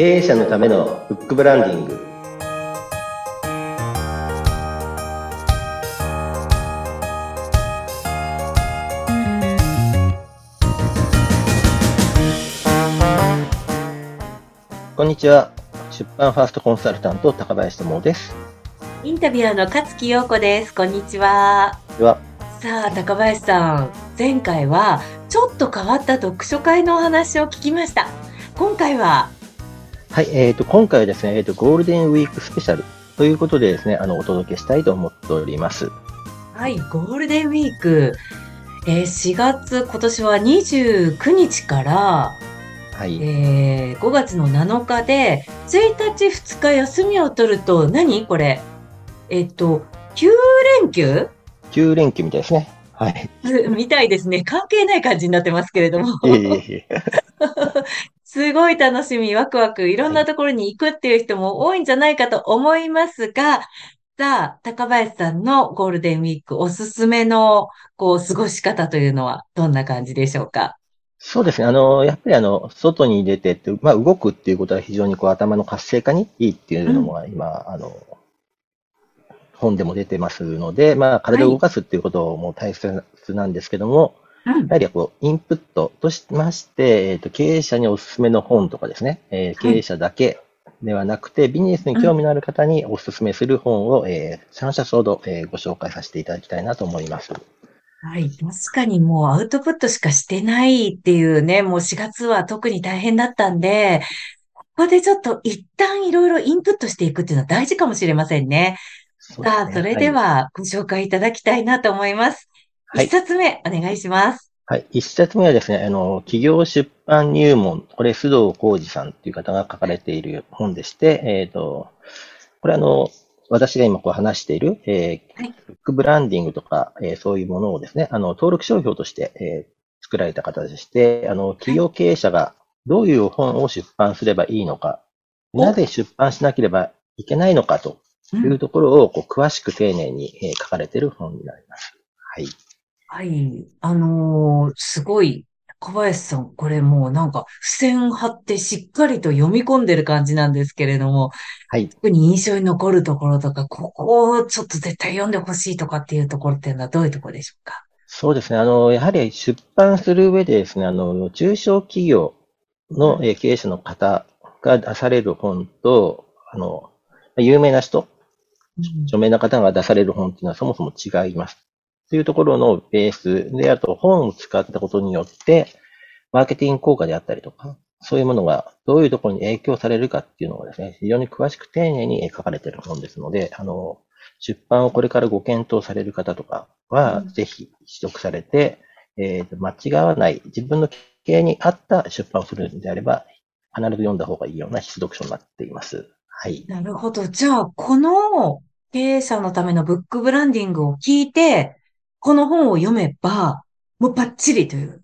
経営者のためのフックブランディングこんにちは出版ファーストコンサルタント高林智ですインタビュアーの勝木陽子です。こんにちは。さあ、高林さん。前回は、ちょっと変わった読書会のお話を聞きました。今回は、はい、えー、と今回はですね、えー、とゴールデンウィークスペシャルということでですね、あのお届けしたいと思っております。はい、ゴールデンウィーク、えー4月、今年は29日から、はい、えー5月の7日で、1日、2日休みを取ると、何？これえっと、9連休？9連休みたいですね。はい。みたいですね。関係ない感じになってますけれども。いえいえいえ。すごい楽しみ、ワクワク、いろんなところに行くっていう人も多いんじゃないかと思いますが、さあ、高林さんのゴールデンウィークおすすめの、こう、過ごし方というのはどんな感じでしょうか？そうですね。あの、やっぱりあの、外に出てって、まあ、動くっていうことは非常にこう、頭の活性化にいいっていうのも、今、あの、本でも出てますので、まあ、体を動かすっていうことも大切なんですけども、うんやはりこう、インプットとしまして、えっ、と、経営者におすすめの本とかですね、えー経営者だけではなくて、ビジネスに興味のある方におすすめする本を、えー、3冊ほど、えーご紹介させていただきたいなと思います。はい。確かにもうアウトプットしかしてないっていうね、もう4月は特に大変だったんで、ここでちょっと一旦いろいろインプットしていくっていうのは大事かもしれませんね。ねさあ、それではご紹介いただきたいなと思います。はい一冊目、お願いします。はい。一冊目はですね、あの、企業出版入門、これ、須藤浩二さんっていう方が書かれている本でして、えっ、と、これあの、私が今こう話している、えーはいフックブランディングとか、えーそういうものをですね、あの、登録商標として、えー作られた方でして、あの、企業経営者がどういう本を出版すればいいのか、おなぜ出版しなければいけないのかとうんいうところをこう詳しく丁寧に、えー書かれている本になります。はい。はい。あのーすごい、小林さん、これもうなんか、付箋貼ってしっかりと読み込んでる感じなんですけれども、はい。特に印象に残るところとか、ここをちょっと絶対読んでほしいとかっていうところっていうのはどういうところでしょうか？そうですね。あの、やはり出版する上でですね、あの、中小企業のえー経営者の方が出される本と、あの、有名な人、著名な方が出される本っていうのはそもそも違います。というところのベースで、あと本を使ったことによって、マーケティング効果であったりとか、そういうものがどういうところに影響されるかっていうのがですね、非常に詳しく丁寧に書かれている本ですので、あの、出版をこれからご検討される方とかは、うんぜひ取得されて、えーと間違わない、自分の経営に合った出版をするのであれば、必ず読んだ方がいいような必読書になっています。はい。なるほど。じゃあ、この経営者のためのブックブランディングを聞いて、この本を読めば、もうバッチリという。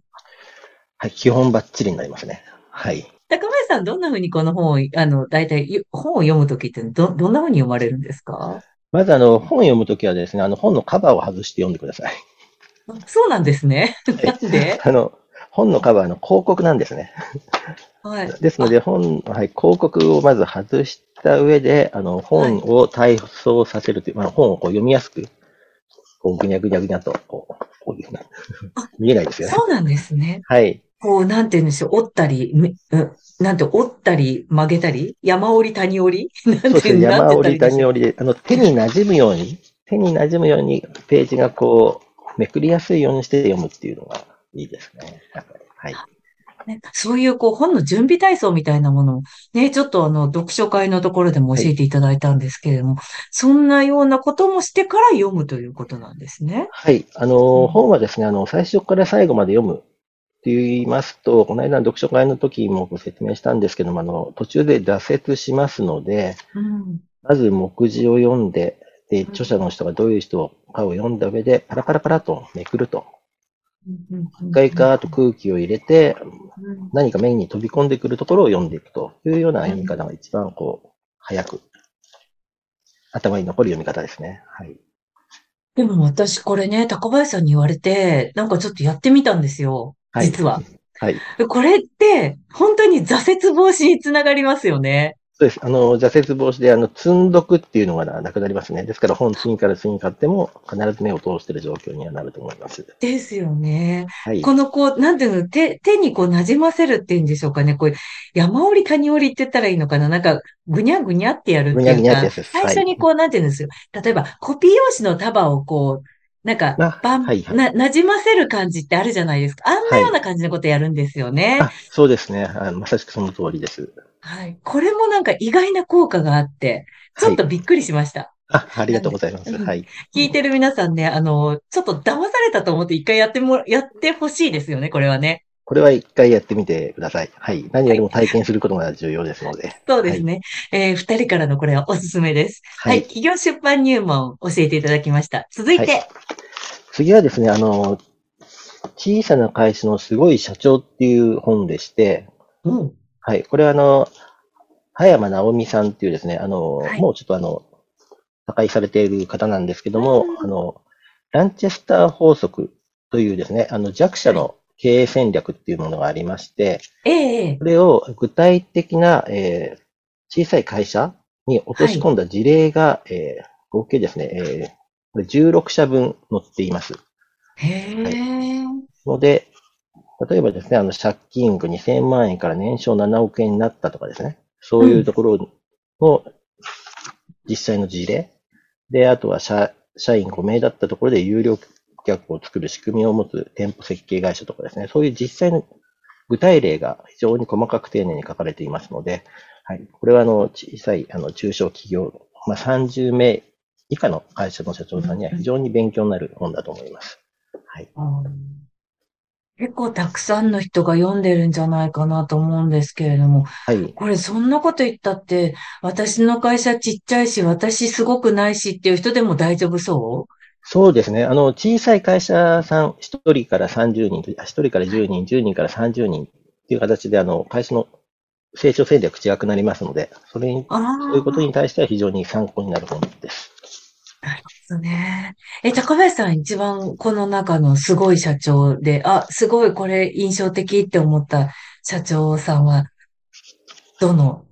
はい。基本バッチリになりますね。はい。高林さん、どんな風にこの本を、あの、大体、ゆ本を読むときってど、どんな風に読まれるんですか？まずあの、本を読むときはですね、あの、本のカバーを外して読んでください。あそうなんですね。なんで？あの、本のカバーの広告なんですね。はい。ですので、本、はい、広告をまず外した上で、あの、本を体操させるという、まあ、本をこう読みやすく、こう、ぐにゃぐにゃぐにゃと、こう、こういうふうなあ、見えないですよね。そうなんですね。はい。こう、なんて言うんでしょう。折ったり、めうんなんて、折ったり、曲げたり、山折り、谷折り？なんそうですね。山折り、谷折りで、あの、手に馴染むように、手に馴染むように、ページがこう、めくりやすいようにして読むっていうのがいいですね。はい。ねそういう、こう、本の準備体操みたいなものを、ね、ちょっとあの、読書会のところでも教えていただいたんですけれども、そんなようなこともしてから読むということなんですね。はい。あの、本はですね、あの、最初から最後まで読むって言いますと、この間の読書会の時もご説明したんですけども、あの、途中で挫折しますので、うん。まず目次を読んで、で、著者の人がどういう人かを読んだ上で、パラパラパラとめくると。一回か、あと空気を入れて、うん何か目に飛び込んでくるところを読んでいくというような読み方が一番こう、早く、頭に残る読み方ですね。はい。でも私これね、高林さんに言われて、なんかちょっとやってみたんですよ。はい実は。はい。これって、本当に挫折防止につながりますよね。そうです。あの、挫折防止で、あの、積んどくっていうのがなくなりますね。ですから、本次から次に買っても、必ず目を通している状況にはなると思います。ですよね。はい。このこう、なんていうの、手、手にこう馴染ませるっていうんでしょうかね。こう、山折り谷折りって言ったらいいのかななんか、ぐにゃぐにゃってやるってぐにゃぐいうかにゃってやつです、最初にこう、なんていうんですよ。例えば、コピー用紙の束をこう、なんかあ、ばん、はいはいな、馴染ませる感じってあるじゃないですか。あんなような感じのことやるんですよね。あ、そうですね。あまさしくその通りです。はい。これもなんか意外な効果があって、ちょっとびっくりしました。あ、ありがとうございます。うんはい。聞いてる皆さんね、あの、ちょっと騙されたと思って一回やっても、やってほしいですよね、これはね。これは一回やってみてください。はい。何よりも体験することが重要ですので。そうですね。えー二人からのこれはおすすめです。は。はいい。企業出版入門教えていただきました。続いて、はい次はですね、あの、小さな会社のすごい社長っていう本でして、うん。はい。これはあの、葉山直美さんっていうですね、あの、はいもうちょっとあの、他界されている方なんですけども、うんあの、ランチェスター法則というですね、あの、弱者の経営戦略っていうものがありまして、ええええこれを具体的な、えー小さい会社に落とし込んだ事例が、えー合計ですね、えーこれ16社分載っています。へえ。ので、例えばですね、あの、借金額2000万円から年商7億円になったとかですね、そういうところの実際の事例。で、あとは社、社員5名だったところで有料客を作る仕組みを持つ店舗設計会社とかですね、そういう実際の具体例が非常に細かく丁寧に書かれていますので、はい。これはあの、小さい、あの、中小企業、まあ、30名以下の会社の社長さんには非常に勉強になる本だと思います。はい。うん結構たくさんの人が読んでるんじゃないかなと思うんですけれども、はい。これそんなこと言ったって、私の会社ちっちゃいし、私すごくないしっていう人でも大丈夫そう？そうですね。あの、小さい会社さん、1人から30人、あ1人から10人、10人から30人っていう形で、あの、会社の成長戦略違くなりますので、それに。そういうことに対しては非常に参考になる本です。ですね。え、高林さん一番この中のすごい社長で、あ、すごいこれ印象的って思った社長さんは、どの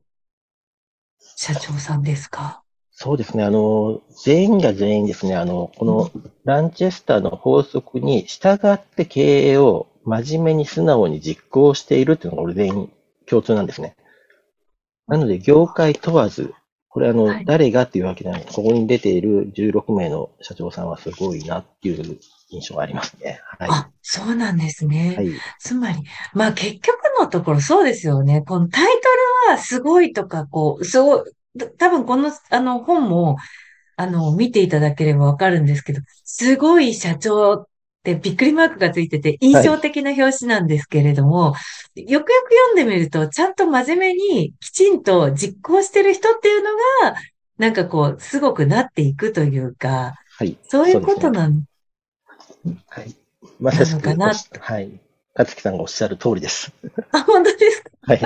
社長さんですか？そうですね。あの、全員が全員ですね、あの、このランチェスターの法則に従って経営を真面目に素直に実行しているっていうのが俺全員共通なんですね。なので、業界問わず、これあの、はい誰がっていうわけじゃない。ここに出ている16名の社長さんはすごいなっていう印象がありますね。はい。あ、そうなんですね。はい。つまり、まあ結局のところそうですよね。このタイトルはすごいとか、こう、すごい、た多分この、あの本も、あの、見ていただければわかるんですけど、すごい社長ってびっくりマークがついてて印象的な表紙なんですけれども、よくよく読んでみると、ちゃんと真面目にきちんと実行してる人っていうのが、なんかこう、すごくなっていくというか、はい。そういうことなの。はい。まさしく、はい。勝木さんがおっしゃる通りです。あ、本当ですか？はい。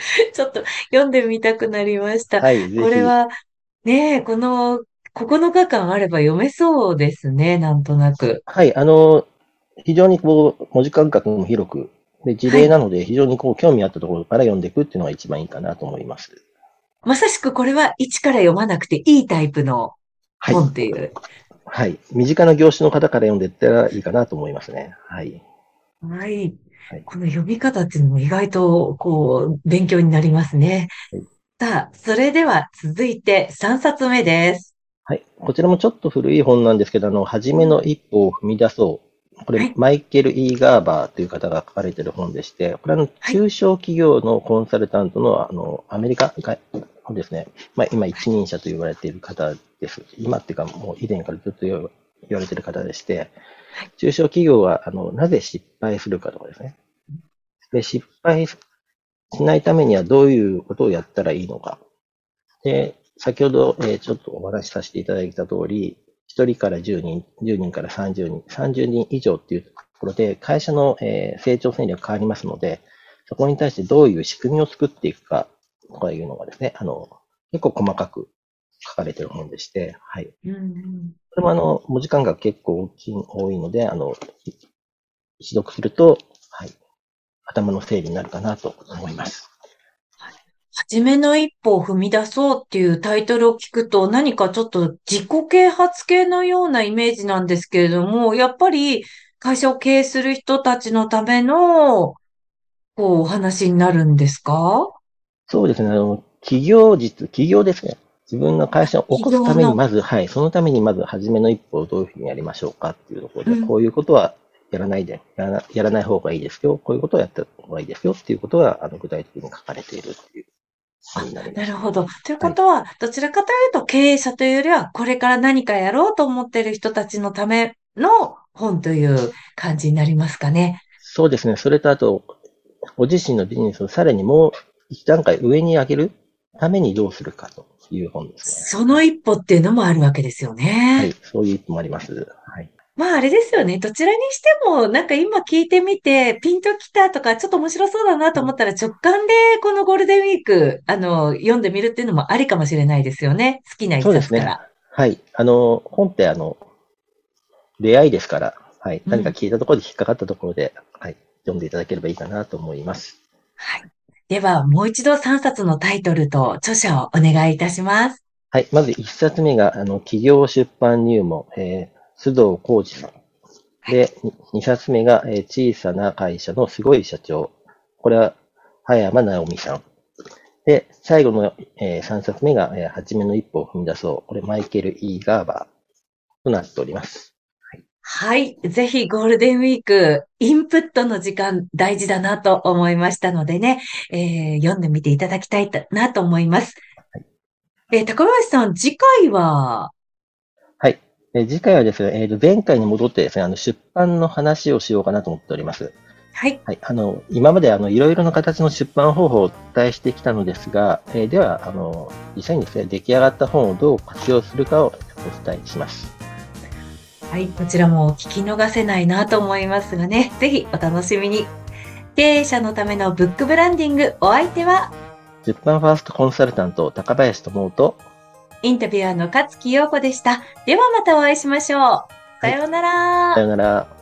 ちょっと読んでみたくなりました。はい。これは、ねえ、この9日間あれば読めそうですね、なんとなく。はい、あの、非常にこう、文字間隔も広く、で、事例なので、非常にこう、興味あったところから読んでいくっていうのが一番いいかなと思います。まさしくこれは一から読まなくていいタイプのはい。本っていう。はい。身近な業種の方から読んでいったらいいかなと思いますね。はい。はいはい。この読み方っていうのも意外と、こう、勉強になりますねはい。さあ、それでは続いて3冊目です。はい。こちらもちょっと古い本なんですけど、あの、初めの一歩を踏み出そう。これ、はいマイケル・イー・ガーバーという方が書かれている本でして、これは中小企業のコンサルタントの、あの、アメリカがですね、まあ、今一人者と言われている方です。今っていうか、もう以前からずっと言われている方でして、中小企業は、あの、なぜ失敗するかとかですね。で、失敗しないためにはどういうことをやったらいいのか。で、先ほど、えーちょっとお話しさせていただいた通り、1人から10人、10人から30人、30人以上っていうところで、会社の、えー成長戦略変わりますので、そこに対してどういう仕組みを作っていくかとかいうのがですね、あの、結構細かく書かれてる本でして、はい。うんこれもあの、文字間隔結構大きい、多いので、あの、い一読すると、はい。頭の整理になるかなと思います。初めの一歩を踏み出そうっていうタイトルを聞くと何かちょっと自己啓発系のようなイメージなんですけれども、やっぱり会社を経営する人たちのための、こう、お話になるんですか？そうですね。あの、企業実、企業ですね。自分の会社を起こすために、まず、はい、そのためにまず初めの一歩をどういうふうにやりましょうかっていうところで、うんこういうことはやらないで、やらなやらない方がいいですよ。こういうことをやった方がいいですよっていうことが、あの、具体的に書かれているっていうなります。なるほど。ということは、どちらかというと経営者というよりは、これから何かやろうと思っている人たちのための本という感じになりますかね。そうですね。それとあと、ご自身のビジネスをさらにもう一段階上に上げるためにどうするかという本ですその一歩っていうのもあるわけですよね。ね。はい。そういう一歩もあります。はい。まああれですよね。どちらにしても、なんか今聞いてみて、ピンときたとか、ちょっと面白そうだなと思ったら直感でこのゴールデンウィーク、あの、読んでみるっていうのもありかもしれないですよね。好きな一そうですね冊から。。はい。あの、本ってあの、出会いですから、はい。うん何か聞いたところで引っかかったところで、はい。読んでいただければいいかなと思います。はい。では、もう一度3冊のタイトルと著者をお願いいたします。はい。まず一冊目が、あの、企業出版入門、えー須藤浩二さん。で、に二冊目が、えー小さな会社のすごい社長。これは、葉山直美さん。で、最後の、えー三冊目が、えー、はじめの一歩を踏み出そう。これ、マイケル・イー・ガーバーとなっております。はい。ぜひゴールデンウィーク、インプットの時間大事だなと思いましたのでね、えー読んでみていただきたいなと思います。えー高林さん、次回は、はい。えー次回はですね、えーと前回に戻ってですね、あの、出版の話をしようかなと思っております。はい。はい。あの、今まであの、いろいろな形の出版方法をお伝えしてきたのですが、えーでは、あの、実際にですね、出来上がった本をどう活用するかをお伝えします。はい。こちらも聞き逃せないなと思いますがね、ぜひお楽しみに。経営者のためのブックブランディング、お相手は、出版ファーストコンサルタント、高林智と、インタビュアーの勝木陽子でした。ではまたお会いしましょう。さようなら。さよなら。